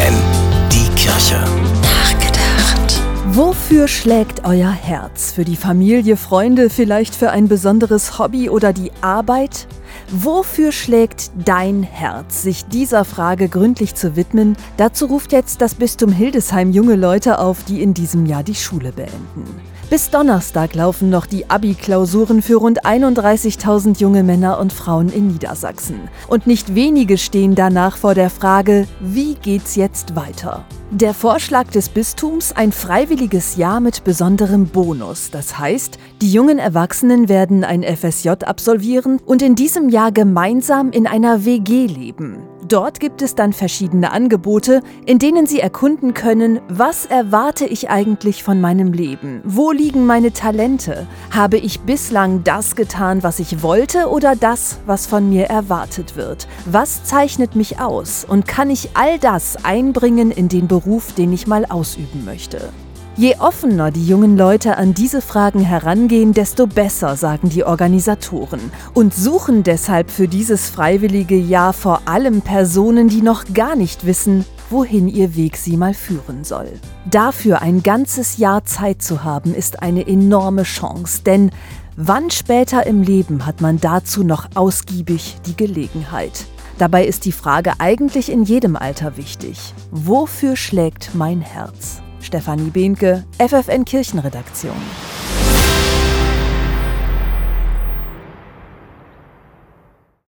FFN, die Kirche. Nachgedacht. Wofür schlägt euer Herz? Für die Familie, Freunde, vielleicht für ein besonderes Hobby oder die Arbeit? Wofür schlägt dein Herz? Sich dieser Frage gründlich zu widmen, dazu ruft jetzt das Bistum Hildesheim junge Leute auf, die in diesem Jahr die Schule beenden. Bis Donnerstag laufen noch die Abi-Klausuren für rund 31.000 junge Männer und Frauen in Niedersachsen. Und nicht wenige stehen danach vor der Frage, wie geht's jetzt weiter? Der Vorschlag des Bistums ein freiwilliges Jahr mit besonderem Bonus. Das heißt, die jungen Erwachsenen werden ein FSJ absolvieren und in diesem Jahr gemeinsam in einer WG leben. Dort gibt es dann verschiedene Angebote, in denen Sie erkunden können, was erwarte ich eigentlich von meinem Leben? Wo liegen meine Talente? Habe ich bislang das getan, was ich wollte oder das, was von mir erwartet wird? Was zeichnet mich aus und kann ich all das einbringen in den Beruf, den ich mal ausüben möchte? Je offener die jungen Leute an diese Fragen herangehen, desto besser, sagen die Organisatoren, und suchen deshalb für dieses freiwillige Jahr vor allem Personen, die noch gar nicht wissen, wohin ihr Weg sie mal führen soll. Dafür ein ganzes Jahr Zeit zu haben, ist eine enorme Chance, denn wann später im Leben hat man dazu noch ausgiebig die Gelegenheit? Dabei ist die Frage eigentlich in jedem Alter wichtig. Wofür schlägt mein Herz? Stefanie Behnke, FFN Kirchenredaktion.